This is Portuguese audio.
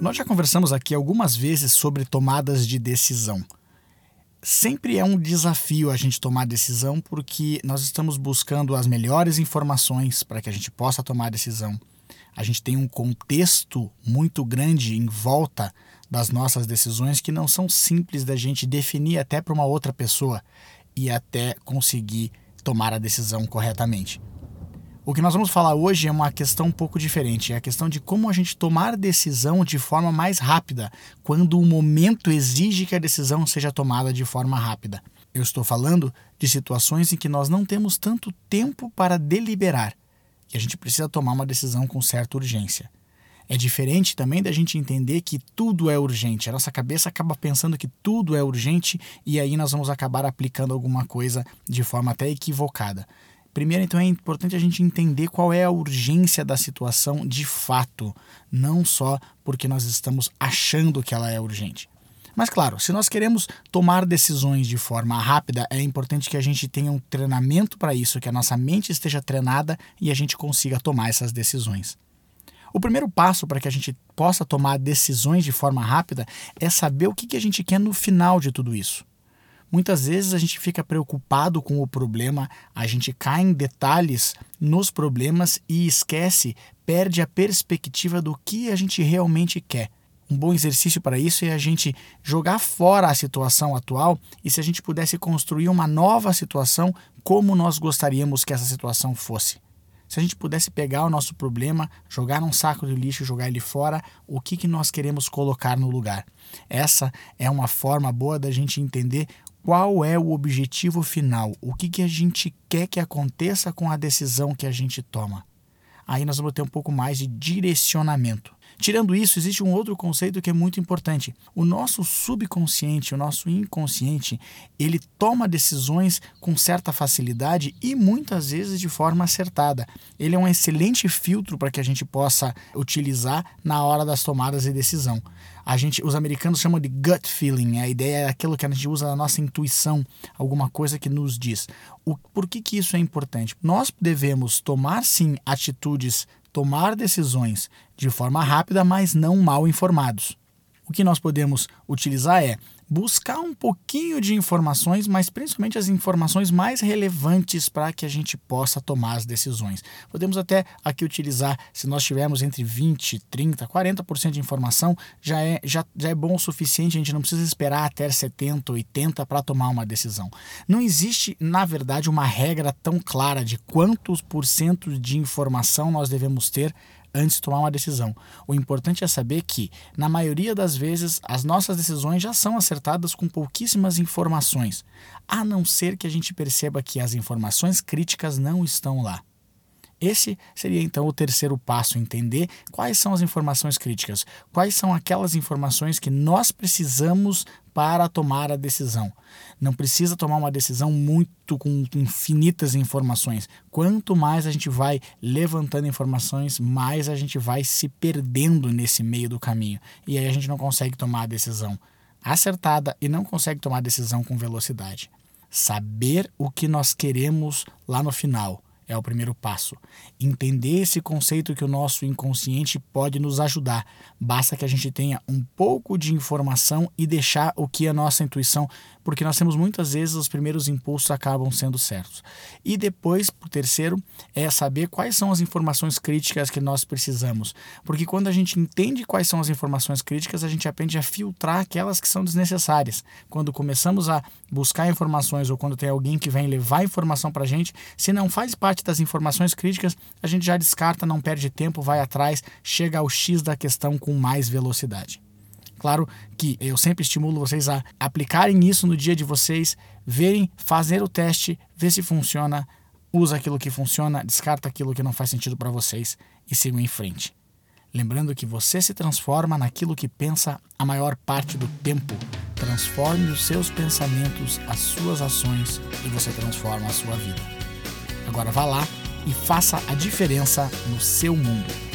Nós já conversamos aqui algumas vezes sobre tomadas de decisão. Sempre é um desafio a gente tomar decisão porque nós estamos buscando as melhores informações para que a gente possa tomar decisão. A gente tem um contexto muito grande em volta das nossas decisões que não são simples da gente definir até para uma outra pessoa e até conseguir tomar a decisão corretamente. O que nós vamos falar hoje é uma questão um pouco diferente. É a questão de como a gente tomar decisão de forma mais rápida, quando o momento exige que a decisão seja tomada de forma rápida. Eu estou falando de situações em que nós não temos tanto tempo para deliberar e a gente precisa tomar uma decisão com certa urgência. É diferente também da gente entender que tudo é urgente. A nossa cabeça acaba pensando que tudo é urgente e aí nós vamos acabar aplicando alguma coisa de forma até equivocada. Primeiro, então, é importante a gente entender qual é a urgência da situação de fato, não só porque nós estamos achando que ela é urgente. Mas, claro, se nós queremos tomar decisões de forma rápida, é importante que a gente tenha um treinamento para isso, que a nossa mente esteja treinada e a gente consiga tomar essas decisões. O primeiro passo para que a gente possa tomar decisões de forma rápida é saber o que a gente quer no final de tudo isso. Muitas vezes a gente fica preocupado com o problema, a gente cai em detalhes nos problemas e esquece, perde a perspectiva do que a gente realmente quer. Um bom exercício para isso é a gente jogar fora a situação atual e se a gente pudesse construir uma nova situação, como nós gostaríamos que essa situação fosse. Se a gente pudesse pegar o nosso problema, jogar num saco de lixo, jogar ele fora, o que, que nós queremos colocar no lugar? Essa é uma forma boa da gente entender qual é o objetivo final, o que, que a gente quer que aconteça com a decisão que a gente toma. Aí nós vamos ter um pouco mais de direcionamento. Tirando isso, existe um outro conceito que é muito importante. O nosso subconsciente, o nosso inconsciente, ele toma decisões com certa facilidade e muitas vezes de forma acertada. Ele é um excelente filtro para que a gente possa utilizar na hora das tomadas de decisão. A gente, os americanos chamam de gut feeling. A ideia é aquilo que a gente usa na nossa intuição, alguma coisa que nos diz. O, por que, que isso é importante? Nós devemos tomar sim atitudes tomar decisões de forma rápida, mas não mal informados. O que nós podemos utilizar é buscar um pouquinho de informações, mas principalmente as informações mais relevantes para que a gente possa tomar as decisões. Podemos até aqui utilizar, se nós tivermos entre 20, 30, 40% de informação, já é, já, já é bom o suficiente, a gente não precisa esperar até 70, 80 para tomar uma decisão. Não existe, na verdade, uma regra tão clara de quantos por cento de informação nós devemos ter antes de tomar uma decisão. O importante é saber que, na maioria das vezes, as nossas decisões já são acertadas com pouquíssimas informações, a não ser que a gente perceba que as informações críticas não estão lá. Esse seria então o terceiro passo, entender quais são as informações críticas, quais são aquelas informações que nós precisamos para tomar a decisão. Não precisa tomar uma decisão muito com infinitas informações. Quanto mais a gente vai levantando informações, mais a gente vai se perdendo nesse meio do caminho. E aí a gente não consegue tomar a decisão acertada e não consegue tomar a decisão com velocidade. Saber o que nós queremos lá no final é o primeiro passo. Entender esse conceito que o nosso inconsciente pode nos ajudar. Basta que a gente tenha um pouco de informação e deixar o que a nossa intuição, porque nós temos muitas vezes os primeiros impulsos acabam sendo certos. E depois, por terceiro, é saber quais são as informações críticas que nós precisamos. Porque quando a gente entende quais são as informações críticas, a gente aprende a filtrar aquelas que são desnecessárias. Quando começamos a buscar informações ou quando tem alguém que vem levar informação para a gente, se não faz parte parte das informações críticas, a gente já descarta, não perde tempo, vai atrás, chega ao X da questão com mais velocidade. Claro que eu sempre estimulo vocês a aplicarem isso no dia de vocês, verem, fazer o teste, ver se funciona, usa aquilo que funciona, descarta aquilo que não faz sentido para vocês e sigam em frente. Lembrando que você se transforma naquilo que pensa a maior parte do tempo. Transforme os seus pensamentos, as suas ações e você transforma a sua vida. Agora vá lá e faça a diferença no seu mundo.